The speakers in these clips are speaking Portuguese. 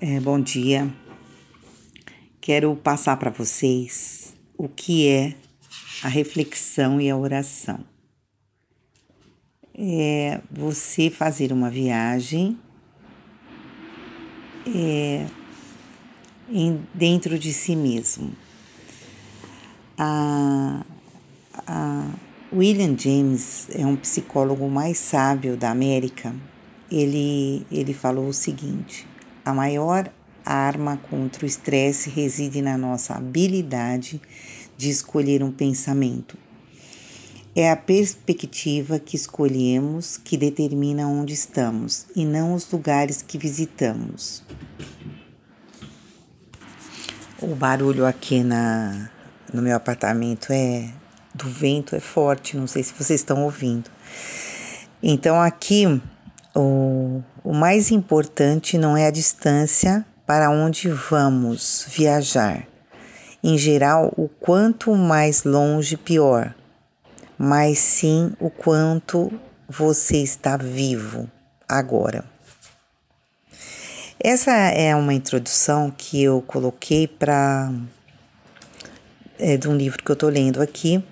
É, bom dia. Quero passar para vocês o que é a reflexão e a oração. É você fazer uma viagem é, em, dentro de si mesmo. A, a William James é um psicólogo mais sábio da América. Ele, ele falou o seguinte a maior arma contra o estresse reside na nossa habilidade de escolher um pensamento. É a perspectiva que escolhemos que determina onde estamos e não os lugares que visitamos. O barulho aqui na, no meu apartamento é do vento é forte, não sei se vocês estão ouvindo. Então aqui o, o mais importante não é a distância para onde vamos viajar. Em geral, o quanto mais longe, pior, mas sim o quanto você está vivo agora. Essa é uma introdução que eu coloquei para é, de um livro que eu estou lendo aqui,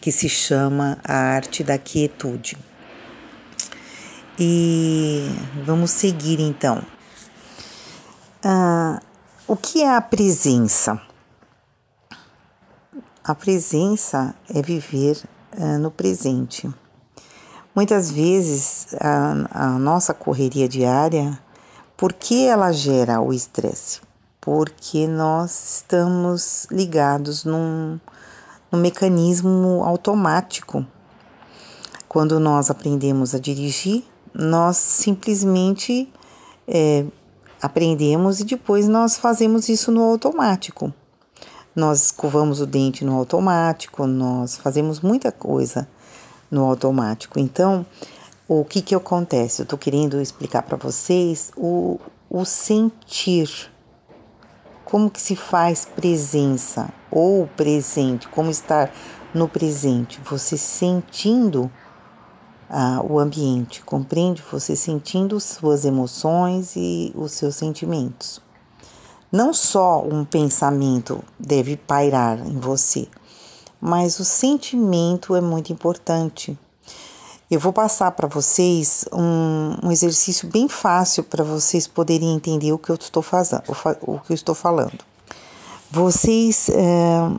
que se chama A Arte da Quietude. E vamos seguir então. Ah, o que é a presença? A presença é viver ah, no presente. Muitas vezes a, a nossa correria diária, por que ela gera o estresse? Porque nós estamos ligados num, num mecanismo automático. Quando nós aprendemos a dirigir, nós simplesmente é, aprendemos e depois nós fazemos isso no automático. Nós escovamos o dente no automático, nós fazemos muita coisa no automático. Então, o que que acontece? Eu estou querendo explicar para vocês o, o sentir. Como que se faz presença ou presente, como estar no presente, você sentindo ah, o ambiente, compreende você sentindo suas emoções e os seus sentimentos. Não só um pensamento deve pairar em você, mas o sentimento é muito importante. Eu vou passar para vocês um, um, exercício bem fácil para vocês poderem entender o que eu estou fazendo, o, que eu estou falando. Vocês é,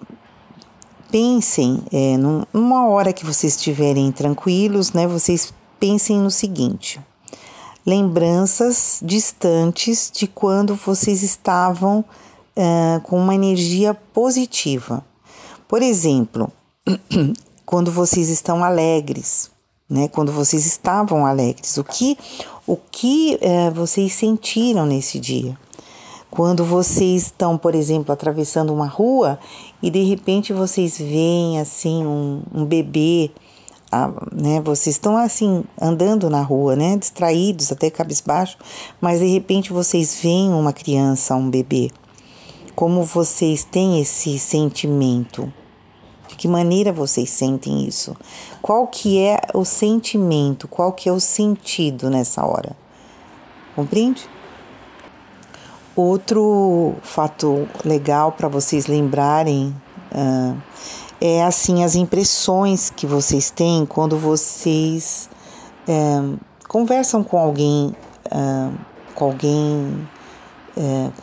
pensem, é, numa hora que vocês estiverem tranquilos, né, vocês pensem no seguinte: lembranças distantes de quando vocês estavam é, com uma energia positiva. Por exemplo, quando vocês estão alegres, né? Quando vocês estavam alegres, o que, o que é, vocês sentiram nesse dia? Quando vocês estão, por exemplo, atravessando uma rua e de repente vocês veem assim um, um bebê, ah, né? Vocês estão assim andando na rua, né? Distraídos, até cabisbaixo, mas de repente vocês veem uma criança, um bebê. Como vocês têm esse sentimento? De que maneira vocês sentem isso? Qual que é o sentimento? Qual que é o sentido nessa hora? Compreende? Outro fato legal para vocês lembrarem uh, é assim as impressões que vocês têm quando vocês uh, conversam com alguém, uh, com alguém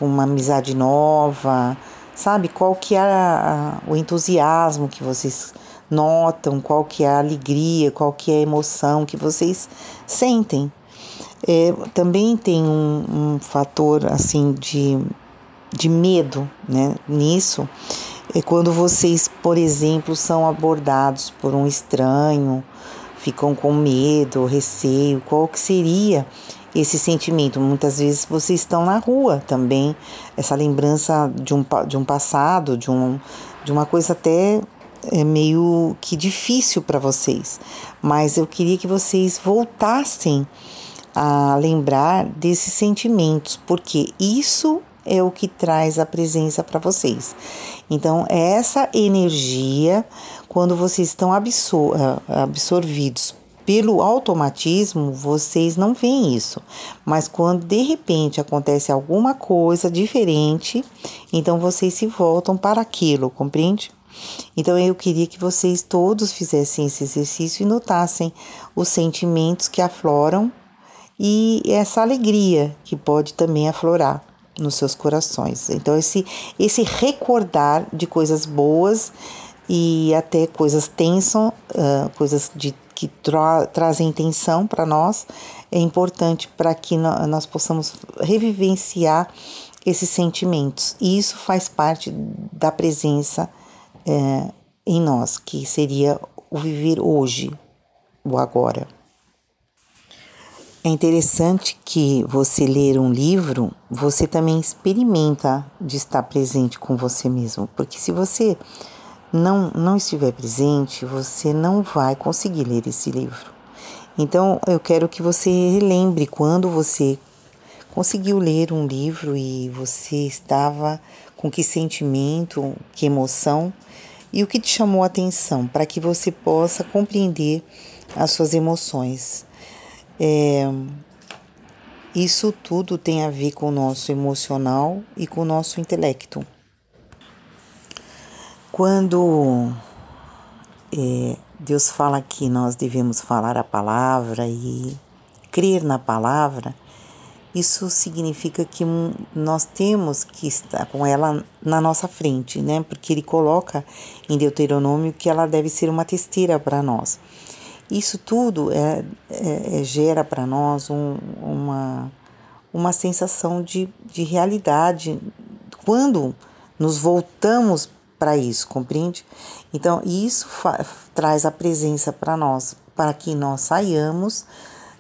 com uma amizade nova, sabe? Qual que é a, a, o entusiasmo que vocês notam, qual que é a alegria, qual que é a emoção que vocês sentem é, também tem um, um, fator assim de, de medo né, nisso. É quando vocês, por exemplo, são abordados por um estranho, ficam com medo, receio, qual que seria esse sentimento? Muitas vezes vocês estão na rua também, essa lembrança de um, de um passado, de, um, de uma coisa até é meio que difícil para vocês, mas eu queria que vocês voltassem a lembrar desses sentimentos, porque isso é o que traz a presença para vocês. Então, é essa energia, quando vocês estão absor absorvidos pelo automatismo, vocês não veem isso. Mas quando de repente acontece alguma coisa diferente, então vocês se voltam para aquilo, compreende? Então eu queria que vocês todos fizessem esse exercício e notassem os sentimentos que afloram e essa alegria que pode também aflorar nos seus corações. Então esse esse recordar de coisas boas e até coisas tensas, uh, coisas de, que tra trazem tensão para nós, é importante para que no, nós possamos revivenciar esses sentimentos. E isso faz parte da presença é, em nós, que seria o viver hoje, o agora. É interessante que você ler um livro, você também experimenta de estar presente com você mesmo, porque se você não, não estiver presente, você não vai conseguir ler esse livro. Então, eu quero que você lembre quando você conseguiu ler um livro e você estava com que sentimento, que emoção e o que te chamou a atenção, para que você possa compreender as suas emoções. É, isso tudo tem a ver com o nosso emocional e com o nosso intelecto. Quando é, Deus fala que nós devemos falar a palavra e crer na palavra, isso significa que nós temos que estar com ela na nossa frente, né? Porque ele coloca em Deuteronômio que ela deve ser uma testeira para nós. Isso tudo é, é, é gera para nós um, uma, uma sensação de, de realidade. Quando nos voltamos para isso, compreende? Então, isso traz a presença para nós, para que nós saiamos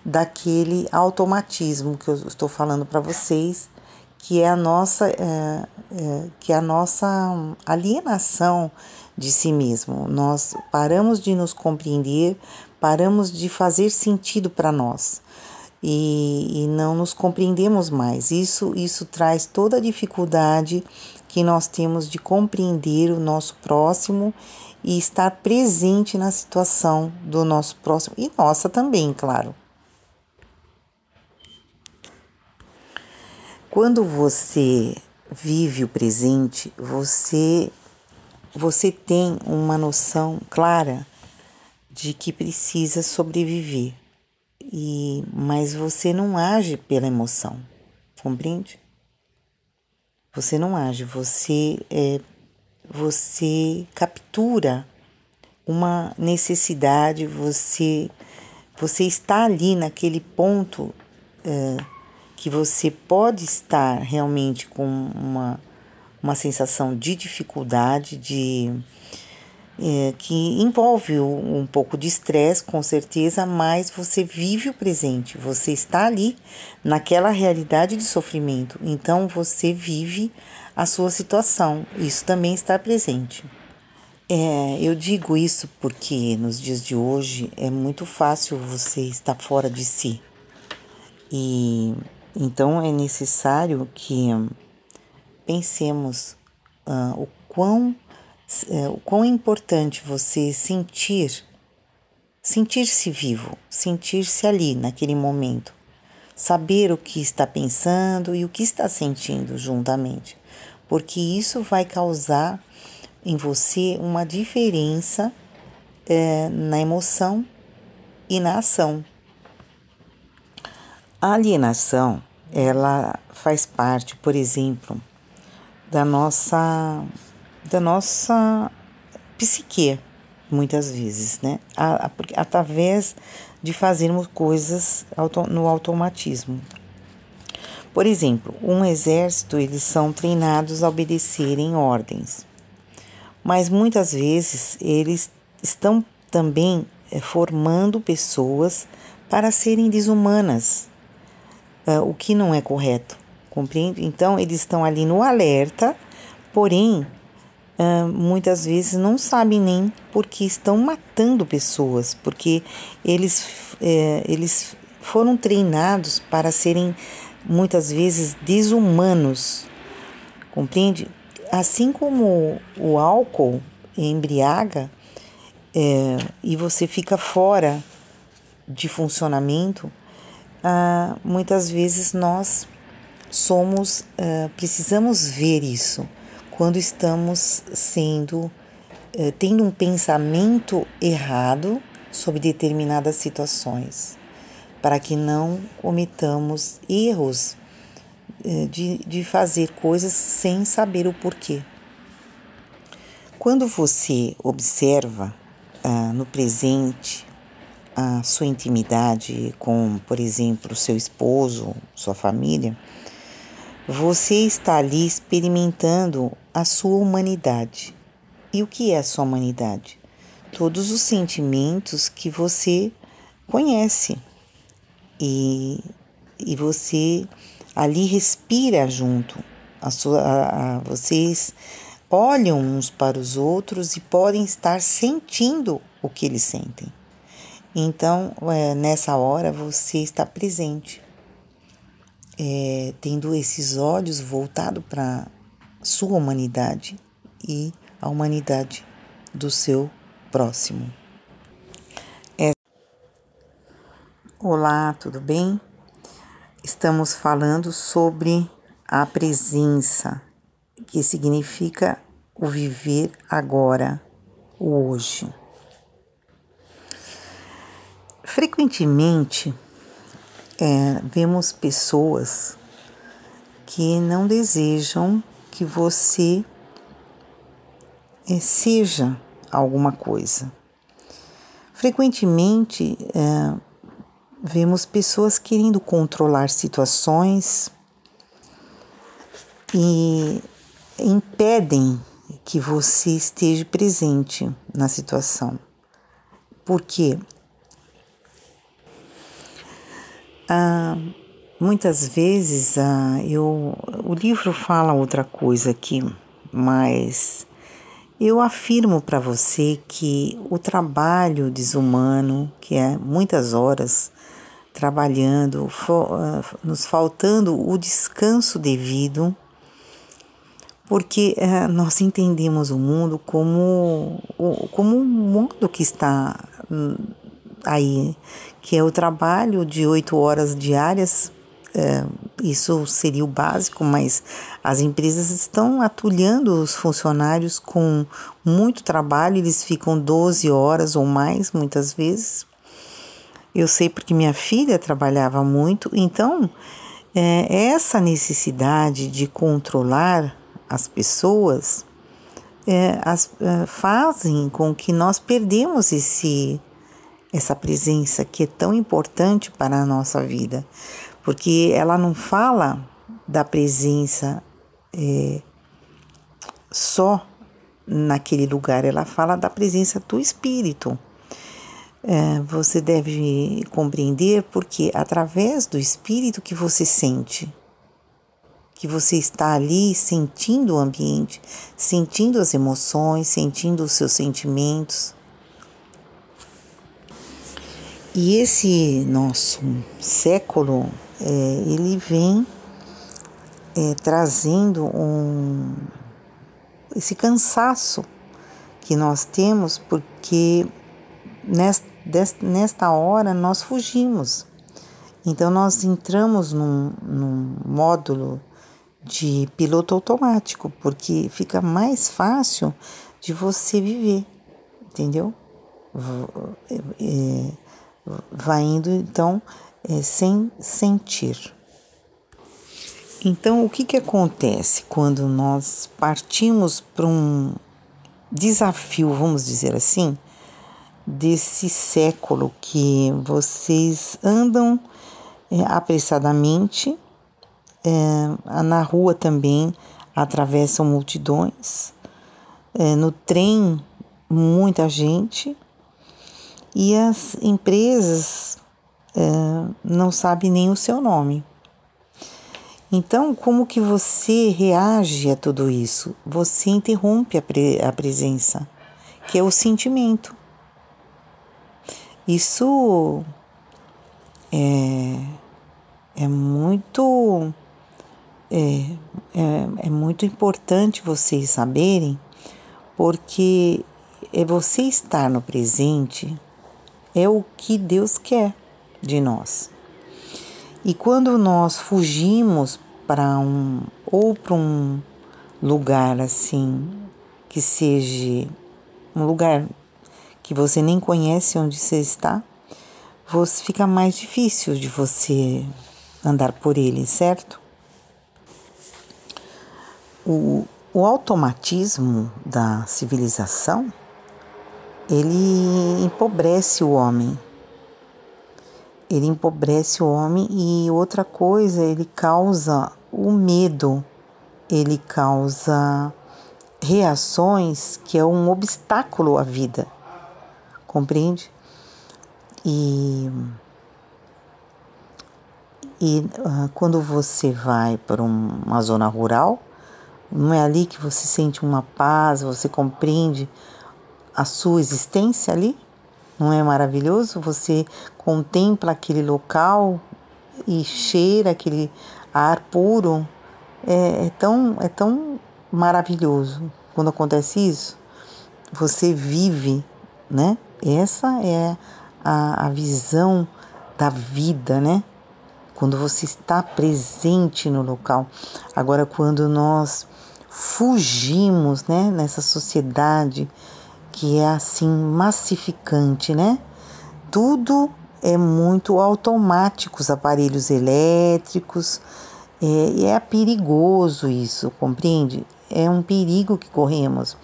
daquele automatismo que eu estou falando para vocês, que é a nossa, é, é, que é a nossa alienação de si mesmo. Nós paramos de nos compreender, paramos de fazer sentido para nós. E, e, não nos compreendemos mais. Isso, isso traz toda a dificuldade que nós temos de compreender o nosso próximo e estar presente na situação do nosso próximo e nossa também, claro. Quando você vive o presente, você você tem uma noção clara de que precisa sobreviver. E mas você não age pela emoção. Compreende? Você não age, você é, você captura uma necessidade, você você está ali naquele ponto é, que você pode estar realmente com uma, uma sensação de dificuldade, de é, que envolve um pouco de estresse, com certeza, mas você vive o presente, você está ali naquela realidade de sofrimento, então você vive a sua situação, isso também está presente. É, eu digo isso porque nos dias de hoje é muito fácil você estar fora de si. E então é necessário que pensemos uh, o quão é, o quão é importante você sentir, sentir-se vivo, sentir-se ali naquele momento, saber o que está pensando e o que está sentindo juntamente, porque isso vai causar em você uma diferença é, na emoção e na ação. A alienação, ela faz parte, por exemplo, da nossa da nossa psique, muitas vezes, né? Através de fazermos coisas no automatismo. Por exemplo, um exército, eles são treinados a obedecerem ordens. Mas muitas vezes eles estão também eh, formando pessoas para serem desumanas, eh, o que não é correto, compreende? Então, eles estão ali no alerta, porém, Uh, muitas vezes não sabem nem porque estão matando pessoas, porque eles, é, eles foram treinados para serem muitas vezes desumanos, compreende? Assim como o álcool embriaga é, e você fica fora de funcionamento, ah, muitas vezes nós somos, ah, precisamos ver isso quando estamos sendo, ah, tendo um pensamento errado sobre determinadas situações, para que não cometamos erros eh, de, de fazer coisas sem saber o porquê. Quando você observa ah, no presente a sua intimidade com, por exemplo, seu esposo, sua família, você está ali experimentando a sua humanidade. E o que é a sua humanidade? Todos os sentimentos que você conhece e, e você ali respira junto. A sua, a, a, vocês olham uns para os outros e podem estar sentindo o que eles sentem. Então, é, nessa hora, você está presente, é, tendo esses olhos voltados para sua humanidade e a humanidade do seu próximo. É... Olá, tudo bem? estamos falando sobre a presença, que significa o viver agora, o hoje. Frequentemente é, vemos pessoas que não desejam que você é, seja alguma coisa. Frequentemente é, vemos pessoas querendo controlar situações e impedem que você esteja presente na situação. Por quê? Ah, muitas vezes ah, eu, o livro fala outra coisa aqui, mas eu afirmo para você que o trabalho desumano, que é muitas horas trabalhando, ah, nos faltando o descanso devido, porque eh, nós entendemos o mundo como, como um mundo que está hum, aí, que é o trabalho de oito horas diárias. É, isso seria o básico, mas as empresas estão atulhando os funcionários com muito trabalho, eles ficam 12 horas ou mais muitas vezes eu sei porque minha filha trabalhava muito, então é, essa necessidade de controlar as pessoas é, as, é, fazem com que nós perdemos esse essa presença que é tão importante para a nossa vida, porque ela não fala da presença é, só naquele lugar, ela fala da presença do espírito é, você deve compreender porque através do espírito que você sente, que você está ali sentindo o ambiente, sentindo as emoções, sentindo os seus sentimentos. E esse nosso século, é, ele vem é, trazendo um, esse cansaço que nós temos porque nesta nesta hora nós fugimos. Então nós entramos num, num módulo de piloto automático, porque fica mais fácil de você viver, entendeu? É, vai indo então é, sem sentir. Então, o que, que acontece quando nós partimos para um desafio, vamos dizer assim, desse século que vocês andam é, apressadamente, é, na rua também atravessam multidões, é, no trem muita gente e as empresas é, não sabem nem o seu nome. Então, como que você reage a tudo isso? Você interrompe a, pre a presença, que é o sentimento. Isso é, é muito é, é, é muito importante vocês saberem, porque é você estar no presente é o que Deus quer de nós. E quando nós fugimos para um ou para um lugar assim que seja um lugar que você nem conhece onde você está, você fica mais difícil de você andar por ele, certo? O, o automatismo da civilização ele empobrece o homem. Ele empobrece o homem e outra coisa, ele causa o medo, ele causa reações que é um obstáculo à vida. Compreende? E, e uh, quando você vai para um, uma zona rural, não é ali que você sente uma paz, você compreende a sua existência ali? Não é maravilhoso? Você contempla aquele local e cheira aquele ar puro. É, é, tão, é tão maravilhoso quando acontece isso. Você vive, né? Essa é a, a visão da vida, né? Quando você está presente no local. Agora, quando nós fugimos, né, nessa sociedade que é assim massificante, né? Tudo é muito automático, os aparelhos elétricos, é, é perigoso isso, compreende? É um perigo que corremos,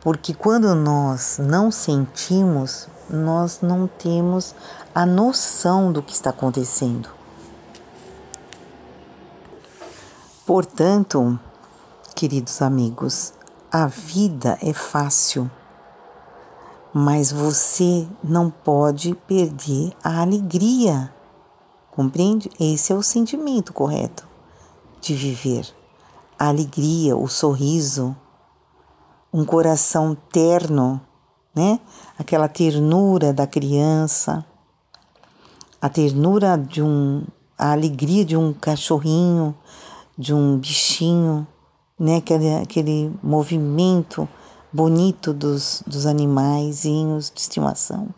porque quando nós não sentimos, nós não temos a noção do que está acontecendo. Portanto, queridos amigos, a vida é fácil, mas você não pode perder a alegria. Compreende? Esse é o sentimento correto de viver. A alegria, o sorriso, um coração terno né? Aquela ternura da criança, a ternura de um, a alegria de um cachorrinho, de um bichinho, né? Aquele, aquele movimento bonito dos, dos animaizinhos de estimação.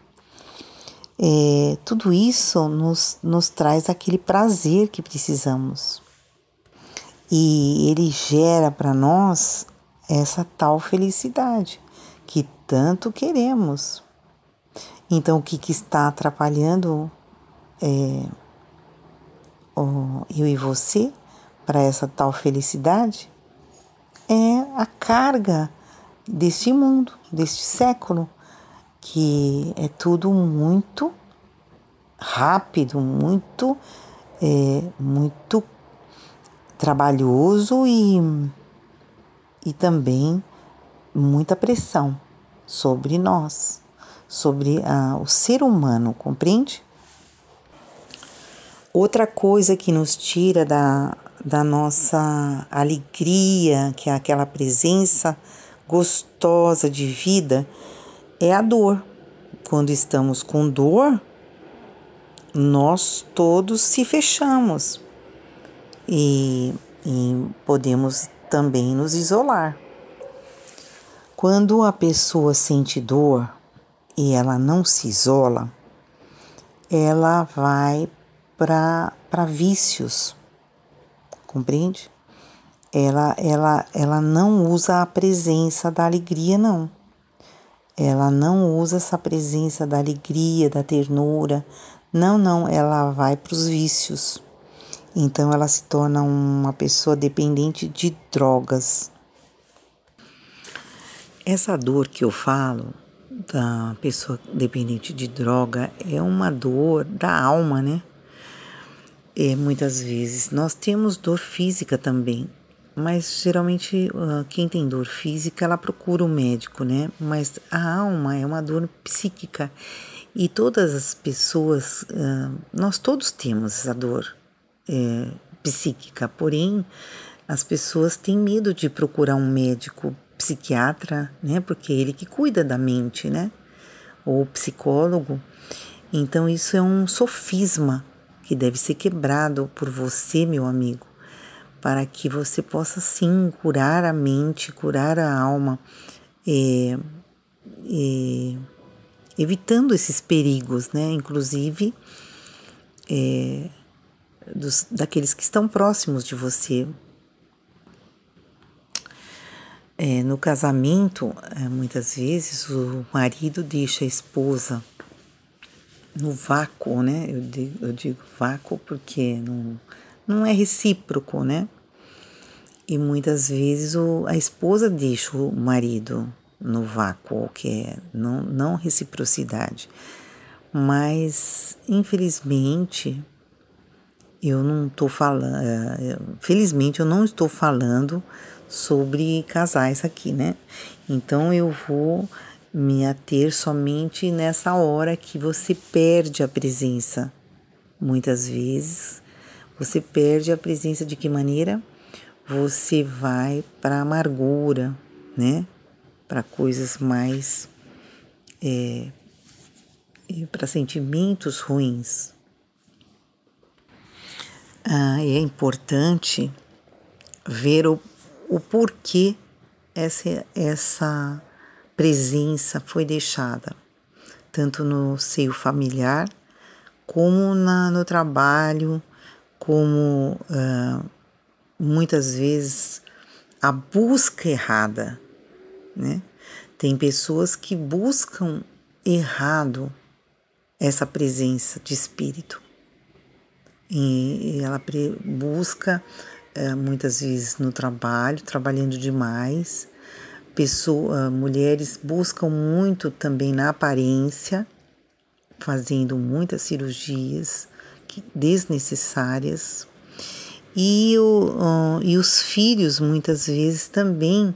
É, tudo isso nos, nos traz aquele prazer que precisamos. E ele gera para nós essa tal felicidade que tanto queremos. Então, o que, que está atrapalhando é, o, eu e você para essa tal felicidade é a carga deste mundo, deste século, que é tudo muito rápido, muito, é, muito trabalhoso e, e também muita pressão sobre nós, sobre ah, o ser humano, compreende? Outra coisa que nos tira da, da nossa alegria, que é aquela presença gostosa de vida, é a dor. Quando estamos com dor, nós todos se fechamos e, e podemos também nos isolar. Quando a pessoa sente dor e ela não se isola, ela vai para vícios, compreende? Ela, ela, ela não usa a presença da alegria, não. Ela não usa essa presença da alegria, da ternura. Não, não, ela vai para os vícios. Então ela se torna uma pessoa dependente de drogas. Essa dor que eu falo da pessoa dependente de droga é uma dor da alma, né? É, muitas vezes nós temos dor física também, mas geralmente uh, quem tem dor física ela procura o um médico, né? Mas a alma é uma dor psíquica e todas as pessoas, uh, nós todos temos essa dor é, psíquica, porém as pessoas têm medo de procurar um médico psiquiatra, né? Porque é ele que cuida da mente, né? Ou psicólogo. Então isso é um sofisma que deve ser quebrado por você, meu amigo, para que você possa sim curar a mente, curar a alma. É, é, evitando esses perigos, né? Inclusive é, dos, daqueles que estão próximos de você. É, no casamento, é, muitas vezes o marido deixa a esposa no vácuo, né? Eu digo, eu digo vácuo porque não, não é recíproco, né? E muitas vezes o, a esposa deixa o marido no vácuo, que é não, não reciprocidade. Mas, infelizmente, eu não estou falando. É, felizmente, eu não estou falando sobre casais aqui, né? Então, eu vou me ater somente nessa hora que você perde a presença. Muitas vezes, você perde a presença de que maneira? Você vai para amargura, né? Para coisas mais. É, para sentimentos ruins. Ah, é importante ver o, o porquê essa, essa presença foi deixada, tanto no seio familiar, como na, no trabalho, como muitas vezes a busca errada, né? Tem pessoas que buscam errado essa presença de espírito. E ela busca muitas vezes no trabalho, trabalhando demais. Pessoa, mulheres buscam muito também na aparência, fazendo muitas cirurgias desnecessárias. E, o, e os filhos muitas vezes também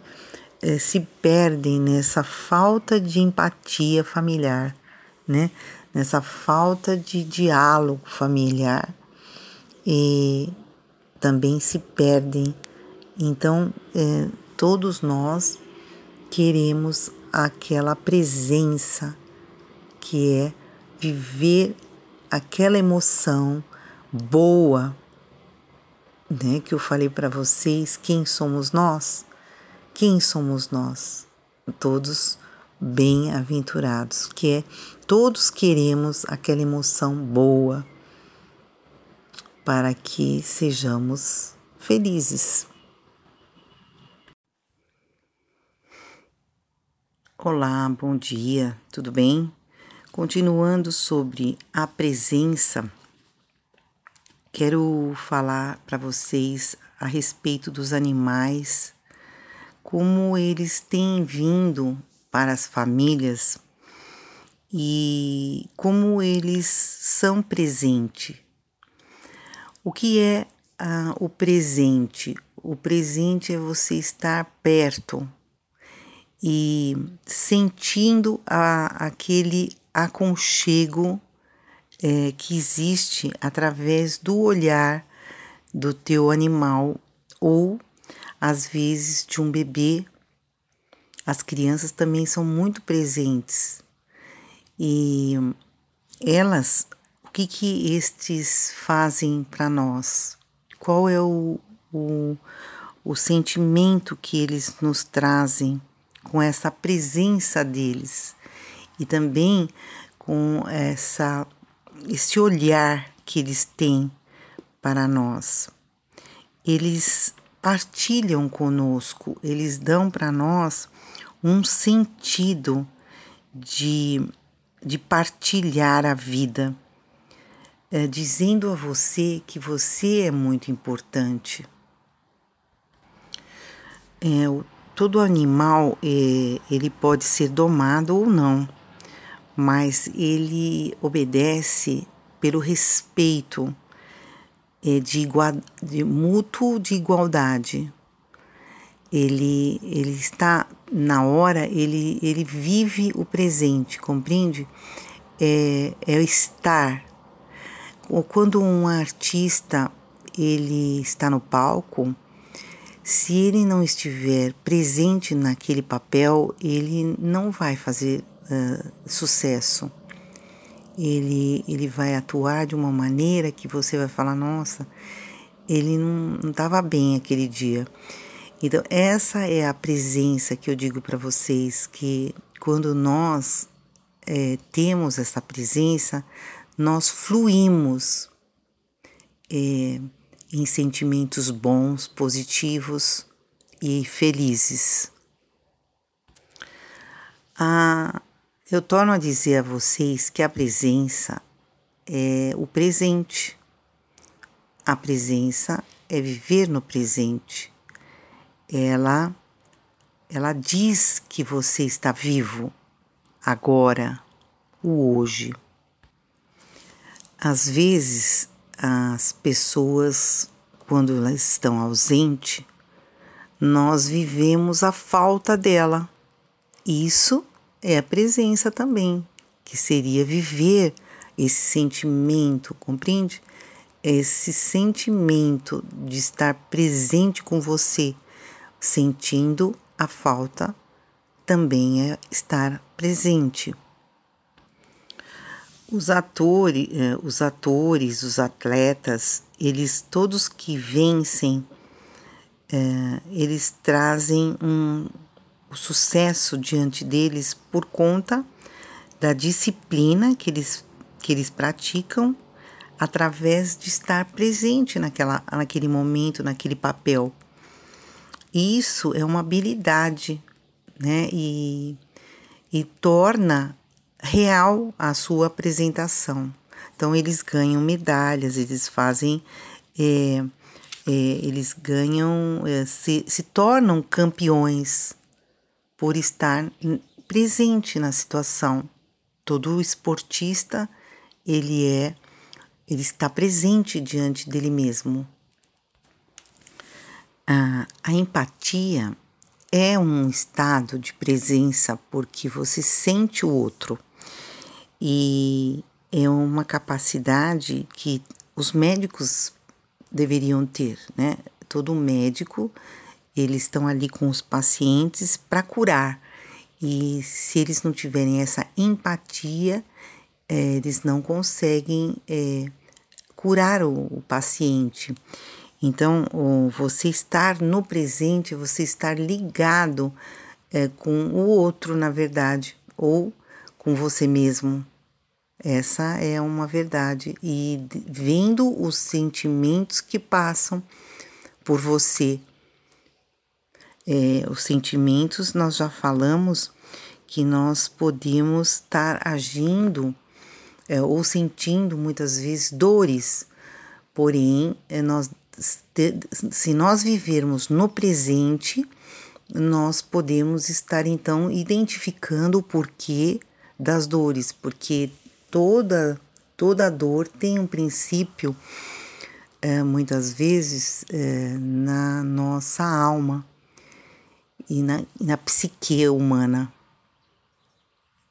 é, se perdem nessa falta de empatia familiar, né? nessa falta de diálogo familiar e também se perdem. Então, é, todos nós queremos aquela presença que é viver aquela emoção boa, né? Que eu falei para vocês, quem somos nós? Quem somos nós? Todos bem-aventurados, que é todos queremos aquela emoção boa para que sejamos felizes. Olá, bom dia, tudo bem? Continuando sobre a presença, quero falar para vocês a respeito dos animais, como eles têm vindo para as famílias e como eles são presente. O que é ah, o presente? O presente é você estar perto e sentindo a, aquele aconchego é, que existe através do olhar do teu animal ou às vezes de um bebê. As crianças também são muito presentes. E elas, o que que estes fazem para nós? Qual é o, o, o sentimento que eles nos trazem com essa presença deles e também com essa esse olhar que eles têm para nós. Eles partilham conosco, eles dão para nós um sentido de, de partilhar a vida, é, dizendo a você que você é muito importante. É, todo animal é, ele pode ser domado ou não, mas ele obedece pelo respeito é, de, igual, de mútuo de igualdade ele, ele está na hora, ele, ele vive o presente, compreende? É, é estar. Quando um artista ele está no palco, se ele não estiver presente naquele papel, ele não vai fazer uh, sucesso. Ele, ele vai atuar de uma maneira que você vai falar: nossa, ele não estava bem aquele dia. Então, essa é a presença que eu digo para vocês que quando nós é, temos essa presença, nós fluímos é, em sentimentos bons, positivos e felizes. Ah, eu torno a dizer a vocês que a presença é o presente. A presença é viver no presente. Ela ela diz que você está vivo agora, o hoje. Às vezes, as pessoas, quando elas estão ausentes, nós vivemos a falta dela. Isso é a presença também, que seria viver esse sentimento, compreende? Esse sentimento de estar presente com você, sentindo a falta, também é estar presente. Os atores, eh, os atores, os atletas, eles todos que vencem, eh, eles trazem um, o sucesso diante deles por conta da disciplina que eles, que eles praticam através de estar presente naquela, naquele momento, naquele papel. Isso é uma habilidade, né? E, e torna real a sua apresentação. Então, eles ganham medalhas, eles fazem. É, é, eles ganham, é, se, se tornam campeões por estar presente na situação. Todo esportista, ele é, ele está presente diante dele mesmo. A, a empatia é um estado de presença porque você sente o outro e é uma capacidade que os médicos deveriam ter, né? Todo médico, eles estão ali com os pacientes para curar. E se eles não tiverem essa empatia, é, eles não conseguem é, curar o, o paciente. Então, o, você estar no presente, você estar ligado é, com o outro, na verdade, ou com você mesmo. Essa é uma verdade. E vendo os sentimentos que passam por você. É, os sentimentos, nós já falamos que nós podemos estar agindo é, ou sentindo muitas vezes dores, porém, é, nós, se nós vivermos no presente, nós podemos estar então identificando o porquê das dores, porque toda toda dor tem um princípio é, muitas vezes é, na nossa alma e na, na psique humana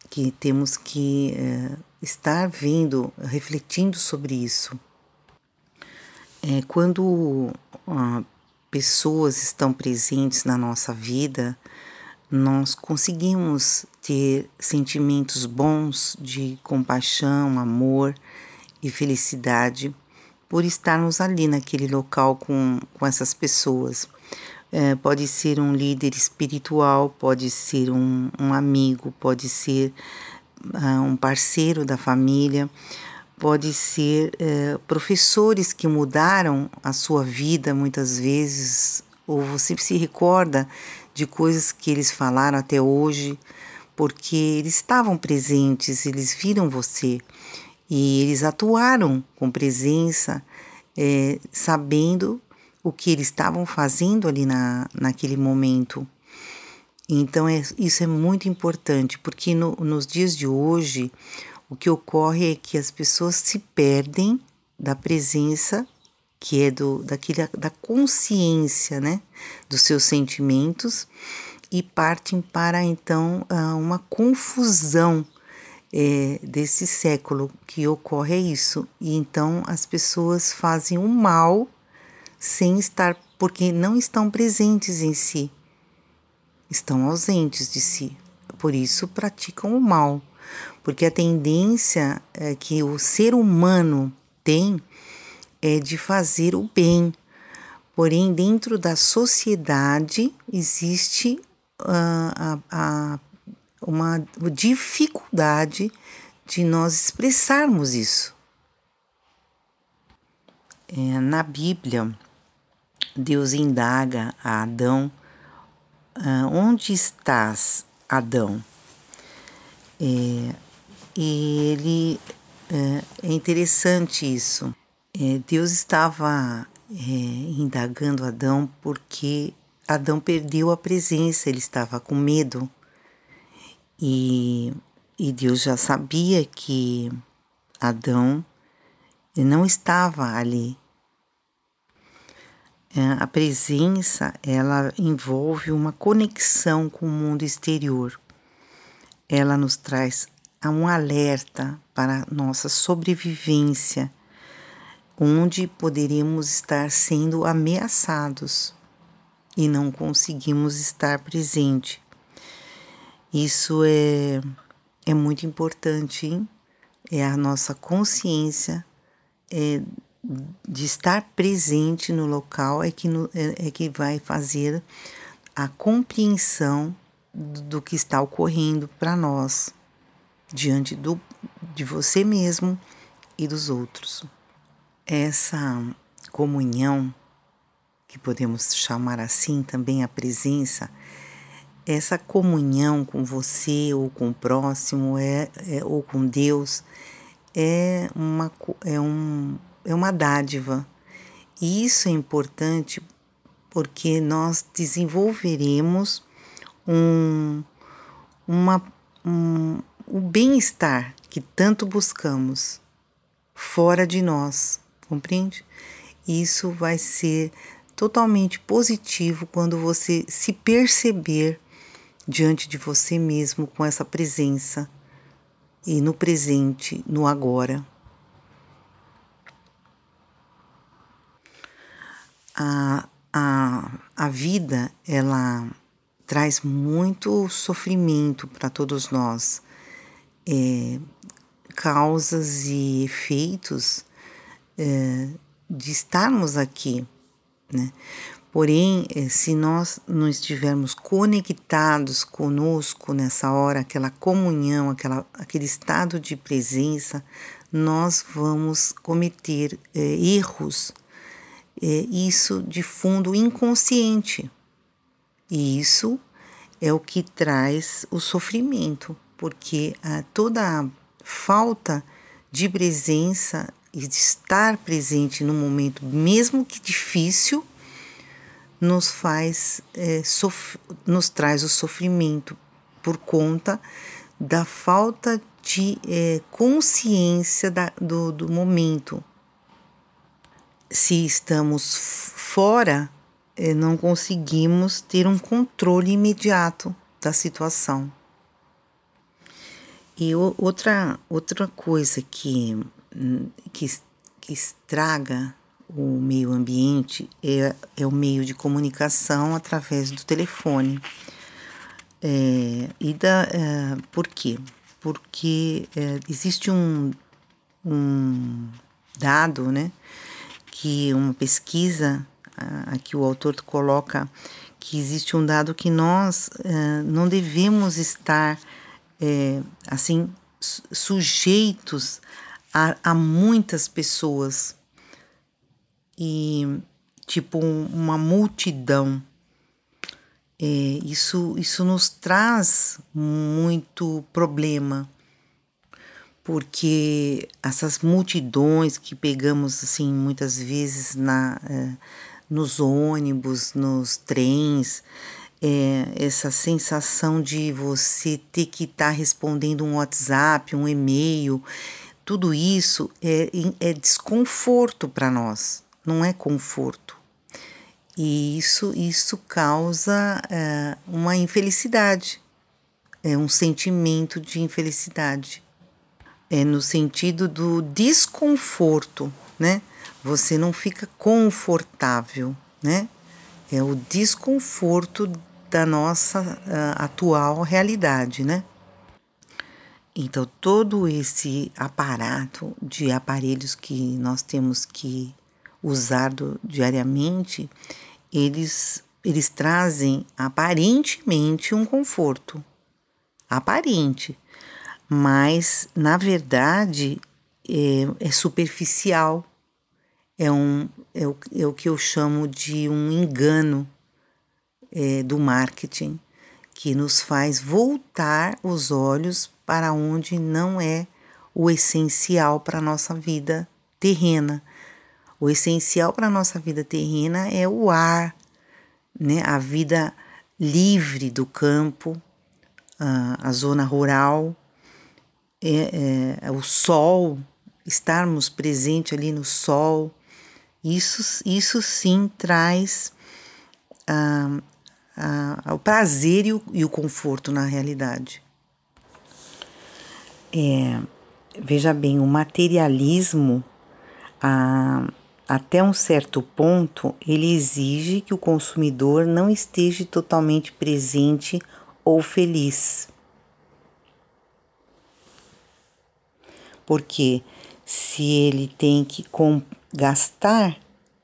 que temos que é, estar vendo, refletindo sobre isso. É, quando ah, pessoas estão presentes na nossa vida, nós conseguimos ter sentimentos bons de compaixão, amor e felicidade por estarmos ali naquele local com, com essas pessoas. É, pode ser um líder espiritual, pode ser um, um amigo, pode ser uh, um parceiro da família, pode ser uh, professores que mudaram a sua vida muitas vezes, ou você se recorda de coisas que eles falaram até hoje, porque eles estavam presentes, eles viram você e eles atuaram com presença, é, sabendo o que eles estavam fazendo ali na, naquele momento. Então, é, isso é muito importante, porque no, nos dias de hoje, o que ocorre é que as pessoas se perdem da presença que é do daquele, da consciência, né, dos seus sentimentos e partem para então uma confusão é, desse século que ocorre é isso e então as pessoas fazem o mal sem estar porque não estão presentes em si, estão ausentes de si, por isso praticam o mal, porque a tendência é que o ser humano tem é de fazer o bem. Porém, dentro da sociedade existe uh, a, a, uma dificuldade de nós expressarmos isso. É, na Bíblia, Deus indaga a Adão: ah, Onde estás, Adão? É, e ele é, é interessante isso. É, Deus estava é, indagando Adão porque Adão perdeu a presença, ele estava com medo. E, e Deus já sabia que Adão não estava ali. É, a presença, ela envolve uma conexão com o mundo exterior. Ela nos traz um alerta para nossa sobrevivência, onde poderíamos estar sendo ameaçados e não conseguimos estar presente. Isso é, é muito importante, hein? é a nossa consciência é, de estar presente no local é que, no, é, é que vai fazer a compreensão do, do que está ocorrendo para nós diante do, de você mesmo e dos outros. Essa comunhão, que podemos chamar assim também a presença, essa comunhão com você ou com o próximo é, é ou com Deus é uma, é um, é uma dádiva. E isso é importante porque nós desenvolveremos um, uma, um, o bem-estar que tanto buscamos fora de nós, compreende? Isso vai ser totalmente positivo quando você se perceber diante de você mesmo com essa presença e no presente, no agora. A, a, a vida ela traz muito sofrimento para todos nós, é, causas e efeitos é, de estarmos aqui, né? Porém, é, se nós não estivermos conectados conosco nessa hora, aquela comunhão, aquela, aquele estado de presença, nós vamos cometer é, erros isso de fundo inconsciente. E isso é o que traz o sofrimento, porque a, toda a falta de presença e de estar presente no momento, mesmo que difícil, nos faz é, nos traz o sofrimento por conta da falta de é, consciência da, do, do momento, se estamos fora, eh, não conseguimos ter um controle imediato da situação. E outra, outra coisa que, que, que estraga o meio ambiente é, é o meio de comunicação através do telefone. É, e da, é, por quê? Porque é, existe um, um dado, né? Que uma pesquisa, aqui o autor coloca que existe um dado que nós uh, não devemos estar é, assim sujeitos a, a, muitas pessoas e tipo um, uma multidão. É, isso, isso nos traz muito problema porque essas multidões que pegamos assim muitas vezes na é, nos ônibus, nos trens, é, essa sensação de você ter que estar tá respondendo um WhatsApp, um e-mail, tudo isso é, é desconforto para nós, não é conforto. E isso, isso causa é, uma infelicidade, é um sentimento de infelicidade é no sentido do desconforto, né? Você não fica confortável, né? É o desconforto da nossa uh, atual realidade, né? Então, todo esse aparato de aparelhos que nós temos que usar do, diariamente, eles, eles trazem aparentemente um conforto. aparente, mas na verdade é, é superficial, é, um, é, o, é o que eu chamo de um engano é, do marketing, que nos faz voltar os olhos para onde não é o essencial para a nossa vida terrena. O essencial para a nossa vida terrena é o ar, né? a vida livre do campo, a, a zona rural, é, é, o sol, estarmos presentes ali no sol, isso, isso sim traz ah, ah, o prazer e o, e o, conforto na realidade. É, veja bem, o materialismo, ah, até um certo ponto, ele exige que o consumidor não esteja totalmente presente ou feliz. Porque se ele tem que gastar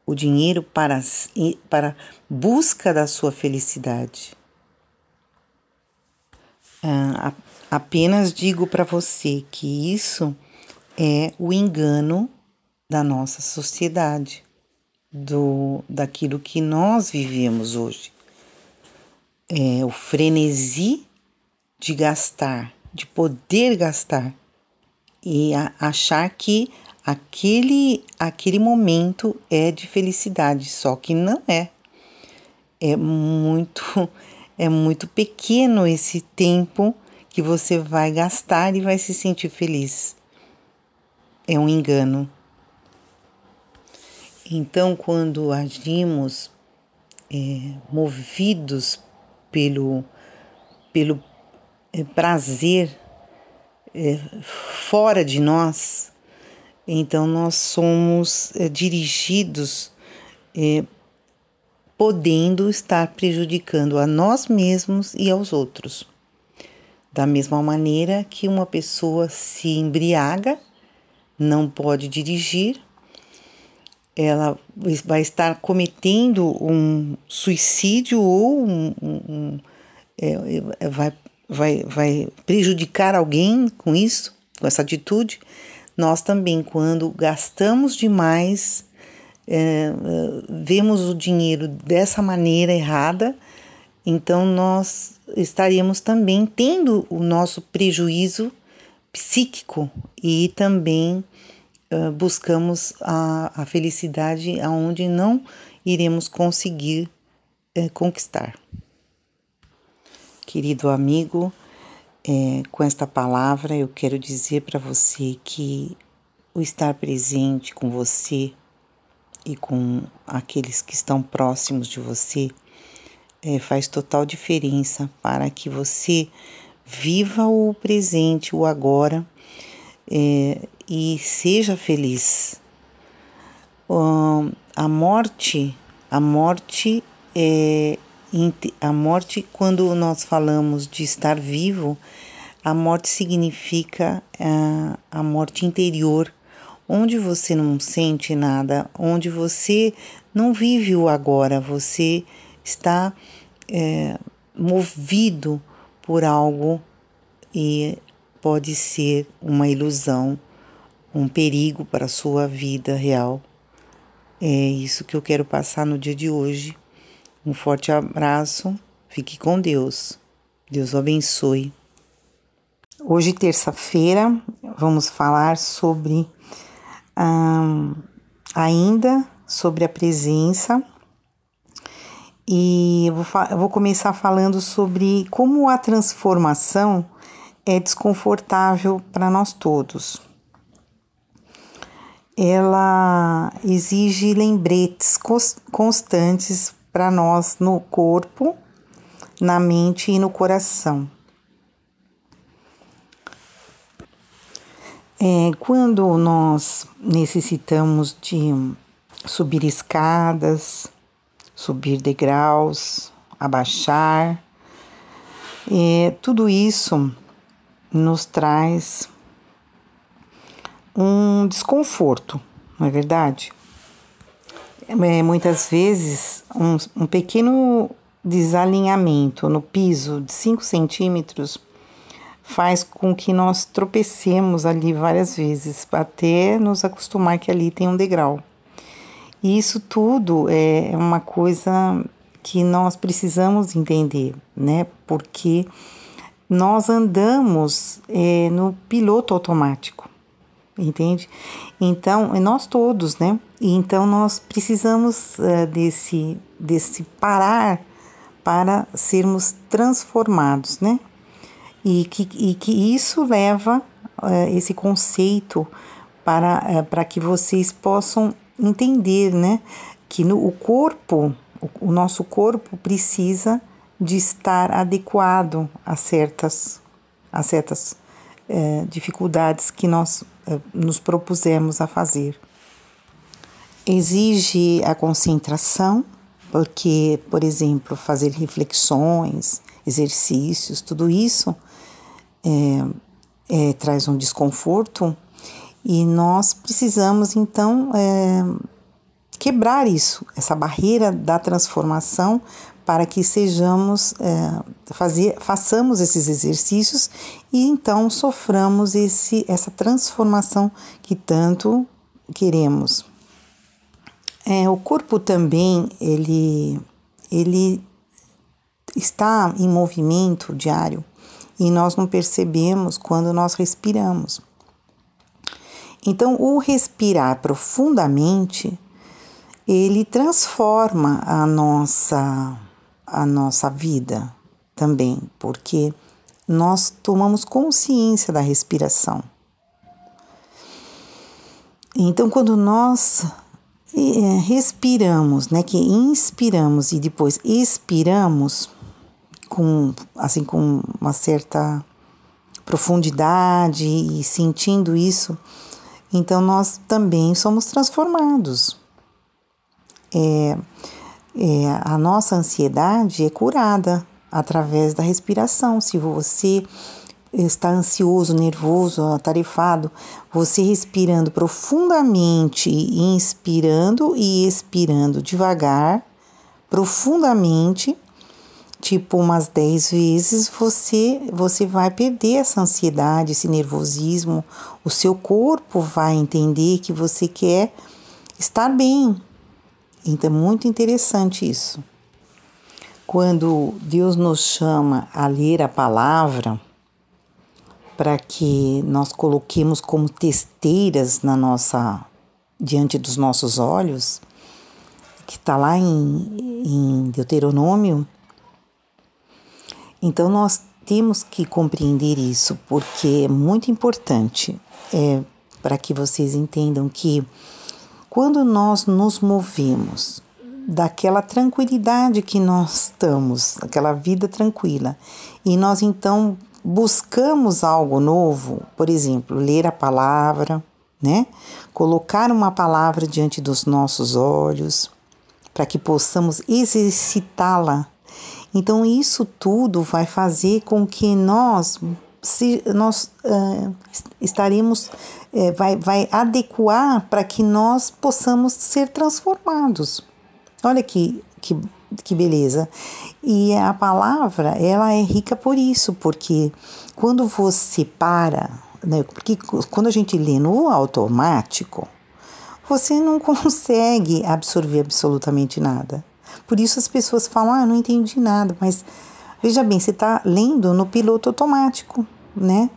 o dinheiro para, para busca da sua felicidade. Ah, apenas digo para você que isso é o engano da nossa sociedade, do daquilo que nós vivemos hoje. É o frenesi de gastar, de poder gastar e achar que aquele aquele momento é de felicidade, só que não é. É muito é muito pequeno esse tempo que você vai gastar e vai se sentir feliz. É um engano. Então, quando agimos é, movidos pelo, pelo é, prazer é, fora de nós, então nós somos é, dirigidos é, podendo estar prejudicando a nós mesmos e aos outros. Da mesma maneira que uma pessoa se embriaga, não pode dirigir, ela vai estar cometendo um suicídio ou um, um, é, é, vai, vai, vai prejudicar alguém com isso, com essa atitude. Nós também, quando gastamos demais, é, vemos o dinheiro dessa maneira errada, então nós estaríamos também tendo o nosso prejuízo psíquico e também uh, buscamos a, a felicidade aonde não iremos conseguir uh, conquistar. Querido amigo, é, com esta palavra eu quero dizer para você que o estar presente com você e com aqueles que estão próximos de você é, faz total diferença para que você viva o presente, o agora é, e seja feliz. Um, a morte, a morte é a morte quando nós falamos de estar vivo, a morte significa uh, a morte interior, onde você não sente nada, onde você não vive o agora, você está é, movido por algo e pode ser uma ilusão, um perigo para a sua vida real. É isso que eu quero passar no dia de hoje. Um forte abraço, fique com Deus. Deus o abençoe. Hoje, terça-feira, vamos falar sobre hum, ainda sobre a presença e eu vou, eu vou começar falando sobre como a transformação é desconfortável para nós todos. Ela exige lembretes constantes para nós no corpo, na mente e no coração. É, quando nós necessitamos de subir escadas, subir degraus, abaixar. E tudo isso nos traz um desconforto, não é verdade? É, muitas vezes, um, um pequeno desalinhamento no piso de 5 centímetros faz com que nós tropecemos ali várias vezes, até nos acostumar que ali tem um degrau. E isso tudo é uma coisa que nós precisamos entender, né? Porque nós andamos é, no piloto automático, entende? Então, nós todos, né? Então, nós precisamos é, desse, desse parar para sermos transformados, né? E que, e que isso leva é, esse conceito para, é, para que vocês possam entender, né? Que no, o corpo, o, o nosso corpo precisa de estar adequado a certas, a certas é, dificuldades que nós é, nos propusemos a fazer. Exige a concentração, porque, por exemplo, fazer reflexões, exercícios, tudo isso é, é, traz um desconforto e nós precisamos então é, quebrar isso, essa barreira da transformação, para que sejamos, é, fazer, façamos esses exercícios e então soframos esse, essa transformação que tanto queremos. É, o corpo também ele, ele está em movimento diário e nós não percebemos quando nós respiramos. Então, o respirar profundamente ele transforma a nossa a nossa vida também, porque nós tomamos consciência da respiração. Então, quando nós é, respiramos, né, que inspiramos e depois expiramos com assim com uma certa profundidade e sentindo isso, então nós também somos transformados. É, é, a nossa ansiedade é curada através da respiração. Se você está ansioso, nervoso, atarefado, você respirando profundamente, inspirando e expirando devagar, profundamente, tipo umas 10 vezes, você você vai perder essa ansiedade, esse nervosismo, o seu corpo vai entender que você quer estar bem, então é muito interessante isso. Quando Deus nos chama a ler a palavra, para que nós coloquemos como testeiras na nossa diante dos nossos olhos, que está lá em, em Deuteronômio. Então nós temos que compreender isso, porque é muito importante é, para que vocês entendam que quando nós nos movemos daquela tranquilidade que nós estamos, aquela vida tranquila, e nós então buscamos algo novo, por exemplo, ler a palavra, né? Colocar uma palavra diante dos nossos olhos, para que possamos exercitá-la. Então, isso tudo vai fazer com que nós se nós uh, estaremos uh, vai, vai adequar para que nós possamos ser transformados. Olha que, que, que beleza. E a palavra, ela é rica por isso, porque quando você para, né, porque quando a gente lê no automático, você não consegue absorver absolutamente nada. Por isso as pessoas falam, ah, não entendi nada, mas veja bem, você está lendo no piloto automático né?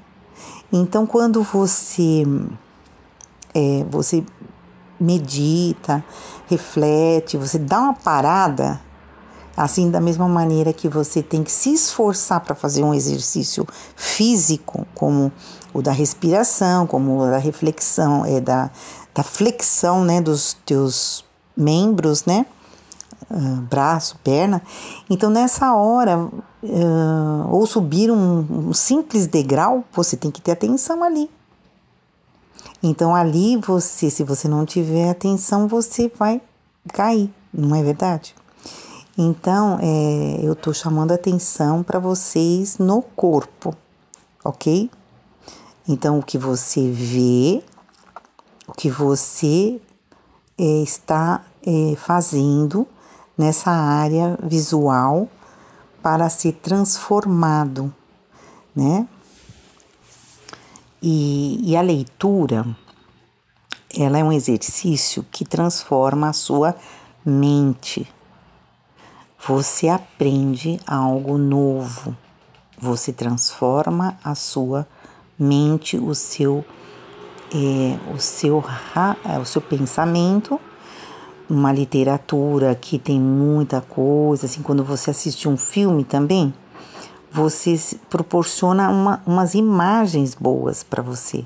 Então, quando você é, você medita, reflete, você dá uma parada, assim da mesma maneira que você tem que se esforçar para fazer um exercício físico, como o da respiração, como o da reflexão, é da, da flexão, né, dos teus membros, né? Uh, braço, perna. Então, nessa hora, uh, ou subir um, um simples degrau, você tem que ter atenção ali. Então ali você, se você não tiver atenção, você vai cair, não é verdade? Então é, eu estou chamando atenção para vocês no corpo, ok? Então o que você vê, o que você é, está é, fazendo nessa área visual para ser transformado, né? E, e a leitura, ela é um exercício que transforma a sua mente. Você aprende algo novo. Você transforma a sua mente, o seu, é, o seu, o seu pensamento uma literatura que tem muita coisa, assim, quando você assiste um filme também, você proporciona uma, umas imagens boas para você.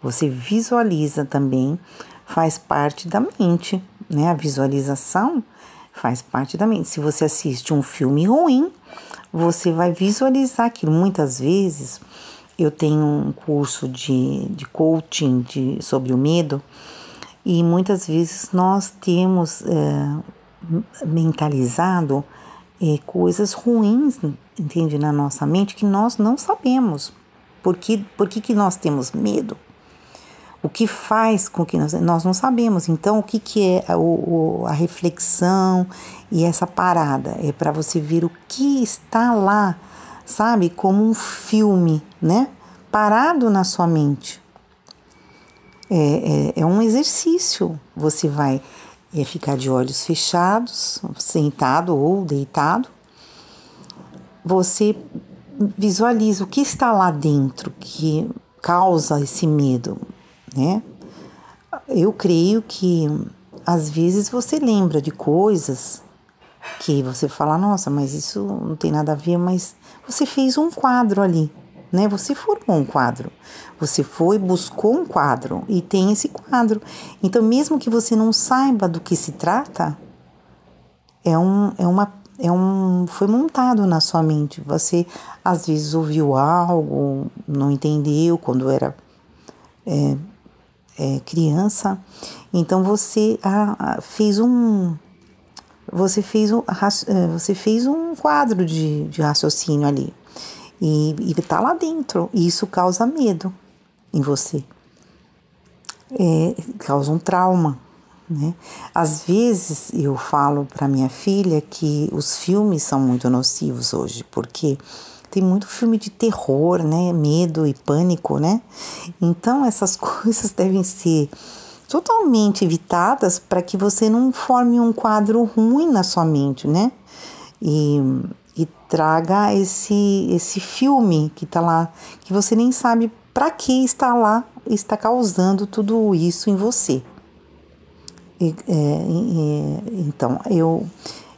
Você visualiza também, faz parte da mente, né? A visualização faz parte da mente. Se você assiste um filme ruim, você vai visualizar aquilo. Muitas vezes eu tenho um curso de, de coaching de, sobre o medo e muitas vezes nós temos é, mentalizado é, coisas ruins, entende, na nossa mente que nós não sabemos. Por que, por que, que nós temos medo? O que faz com que nós, nós não sabemos. Então, o que, que é a, o, a reflexão e essa parada? É para você ver o que está lá, sabe? Como um filme, né? Parado na sua mente é, é, é um exercício. Você vai é, ficar de olhos fechados, sentado ou deitado. Você visualiza o que está lá dentro que causa esse medo, né? Eu creio que às vezes você lembra de coisas que você fala, nossa, mas isso não tem nada a ver, mas você fez um quadro ali né? Você formou um quadro. Você foi, buscou um quadro e tem esse quadro. Então, mesmo que você não saiba do que se trata, é um, é uma, é um, foi montado na sua mente. Você às vezes ouviu algo, não entendeu quando era é, é, criança. Então você ah, fez um, você fez um, é, você fez um quadro de, de raciocínio ali e está lá dentro. E isso causa medo em você. É, causa um trauma. Né? Às vezes eu falo para minha filha que os filmes são muito nocivos hoje, porque tem muito filme de terror, né? Medo e pânico, né? Então essas coisas devem ser totalmente evitadas para que você não forme um quadro ruim na sua mente, né? E traga esse esse filme que está lá, que você nem sabe para que está lá, está causando tudo isso em você. E, é, então, eu,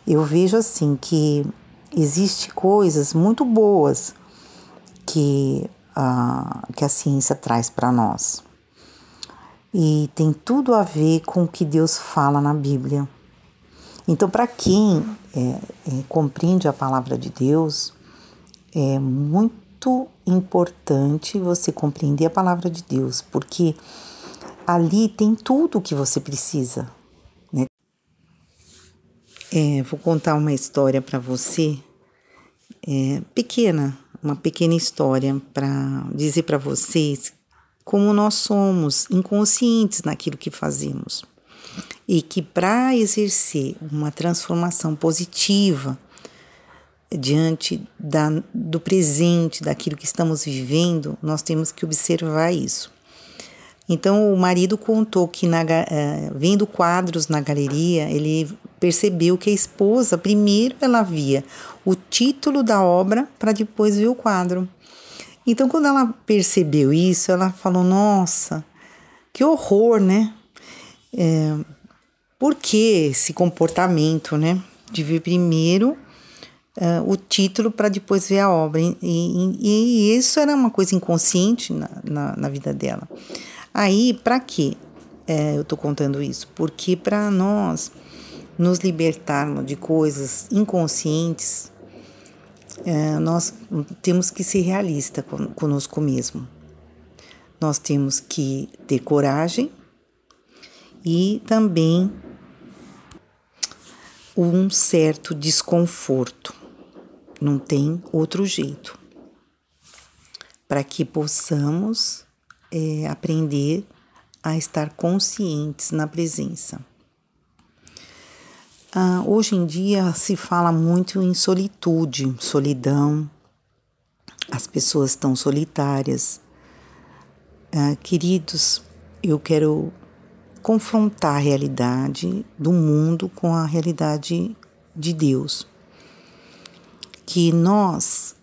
eu vejo assim que existe coisas muito boas que a, que a ciência traz para nós. E tem tudo a ver com o que Deus fala na Bíblia. Então, para quem é, é, compreende a palavra de Deus, é muito importante você compreender a palavra de Deus, porque ali tem tudo o que você precisa. Né? É, vou contar uma história para você, é, pequena, uma pequena história para dizer para vocês como nós somos inconscientes naquilo que fazemos e que para exercer uma transformação positiva diante da, do presente, daquilo que estamos vivendo, nós temos que observar isso. Então, o marido contou que, na, uh, vendo quadros na galeria, ele percebeu que a esposa, primeiro ela via o título da obra para depois ver o quadro. Então, quando ela percebeu isso, ela falou: Nossa, que horror, né? É, por que esse comportamento, né? De ver primeiro uh, o título para depois ver a obra. E, e, e, isso era uma coisa inconsciente na, na, na vida dela. Aí, para que é, eu estou contando isso? Porque para nós nos libertarmos de coisas inconscientes, é, nós temos que ser realistas conosco mesmo. Nós temos que ter coragem e também um certo desconforto. Não tem outro jeito. Para que possamos é, aprender a estar conscientes na presença. Ah, hoje em dia se fala muito em solitude, solidão, as pessoas estão solitárias. Uh, queridos, eu quero confrontar a realidade do mundo com a realidade de Deus. Que nós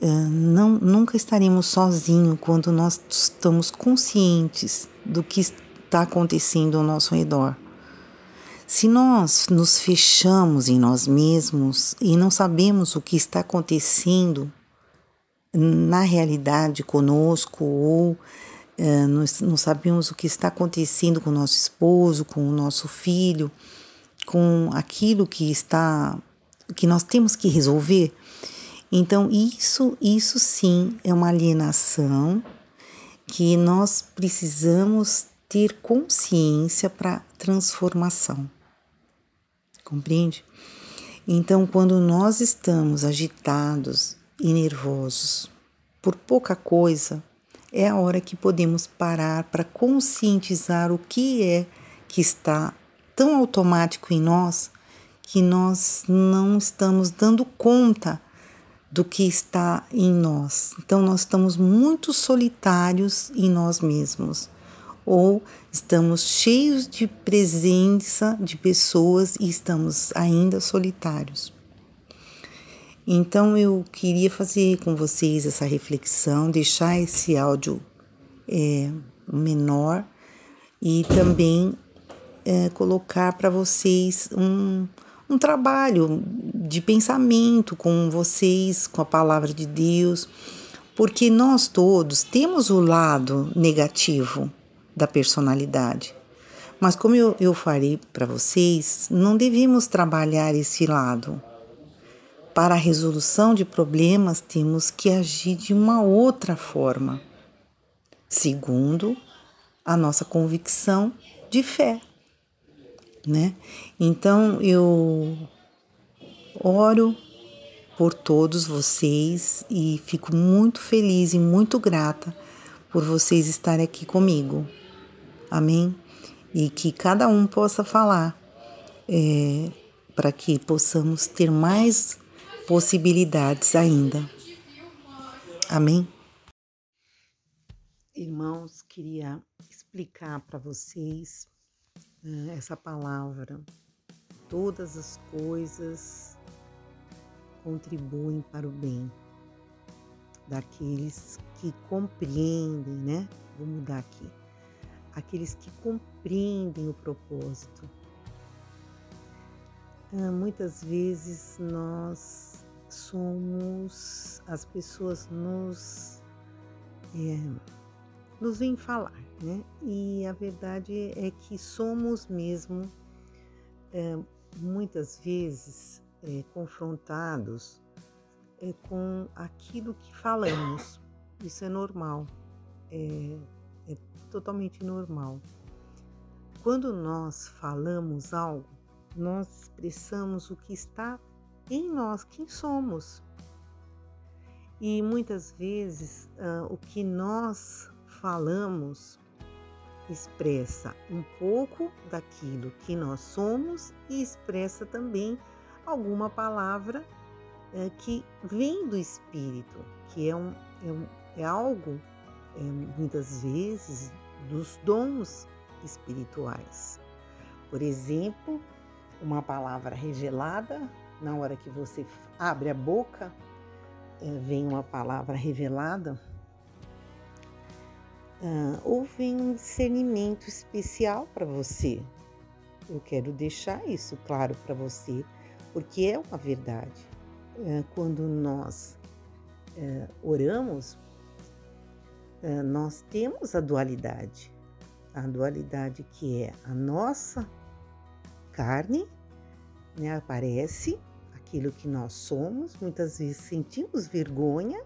uh, não, nunca estaremos sozinhos quando nós estamos conscientes do que está acontecendo ao nosso redor. Se nós nos fechamos em nós mesmos e não sabemos o que está acontecendo na realidade conosco ou é, nós não sabemos o que está acontecendo com o nosso esposo, com o nosso filho, com aquilo que está que nós temos que resolver. Então isso isso sim é uma alienação que nós precisamos ter consciência para transformação. Compreende? Então, quando nós estamos agitados e nervosos por pouca coisa, é a hora que podemos parar para conscientizar o que é que está tão automático em nós que nós não estamos dando conta do que está em nós. Então, nós estamos muito solitários em nós mesmos, ou estamos cheios de presença de pessoas e estamos ainda solitários. Então eu queria fazer com vocês essa reflexão, deixar esse áudio é, menor e também é, colocar para vocês um, um trabalho de pensamento com vocês, com a palavra de Deus, porque nós todos temos o lado negativo da personalidade. Mas como eu, eu falei para vocês, não devemos trabalhar esse lado para a resolução de problemas, temos que agir de uma outra forma, segundo a nossa convicção de fé, né? Então eu oro por todos vocês e fico muito feliz e muito grata por vocês estarem aqui comigo. Amém? E que cada um possa falar é, para que possamos ter mais possibilidades ainda. Amém? Irmãos, queria explicar para vocês uh, essa palavra. Todas as coisas contribuem para o bem daqueles que compreendem, né? Vou mudar aqui. Aqueles que compreendem o propósito. Uh, muitas vezes nós somos, as pessoas nos, é, nos vêm falar, né? E a verdade é que somos mesmo é, muitas vezes é, confrontados com aquilo que falamos. Isso é normal, é, é totalmente normal. Quando nós falamos algo, nós expressamos o que está em nós quem somos. E muitas vezes uh, o que nós falamos expressa um pouco daquilo que nós somos e expressa também alguma palavra uh, que vem do Espírito, que é, um, é, um, é algo, é, muitas vezes, dos dons espirituais. Por exemplo, uma palavra revelada na hora que você abre a boca, é, vem uma palavra revelada, uh, ou vem um discernimento especial para você. Eu quero deixar isso claro para você, porque é uma verdade. Uh, quando nós uh, oramos, nós temos a dualidade. A dualidade que é a nossa carne, né, aparece aquilo que nós somos, muitas vezes sentimos vergonha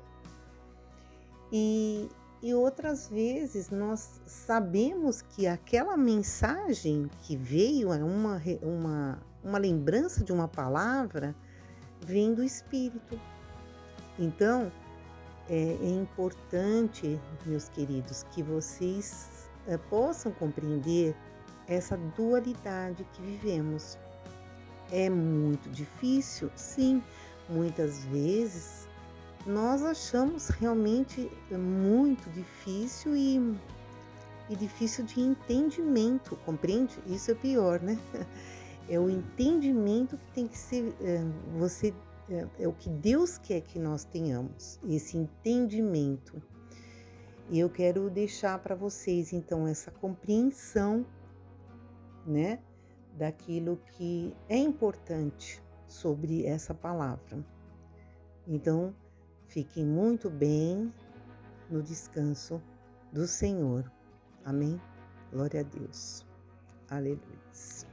e, e outras vezes nós sabemos que aquela mensagem que veio é uma, uma, uma lembrança de uma palavra, vem do Espírito. Então, é, é importante, meus queridos, que vocês é, possam compreender essa dualidade que vivemos. É muito difícil? Sim, muitas vezes nós achamos realmente muito difícil e e difícil de entendimento, compreende? Isso é pior, né? É o entendimento que tem que ser é, você é, é o que Deus quer que nós tenhamos, esse entendimento. E eu quero deixar para vocês então essa compreensão, né, daquilo que é importante sobre essa palavra. Então, fiquem muito bem no descanso do Senhor. Amém? Glória a Deus. Aleluia.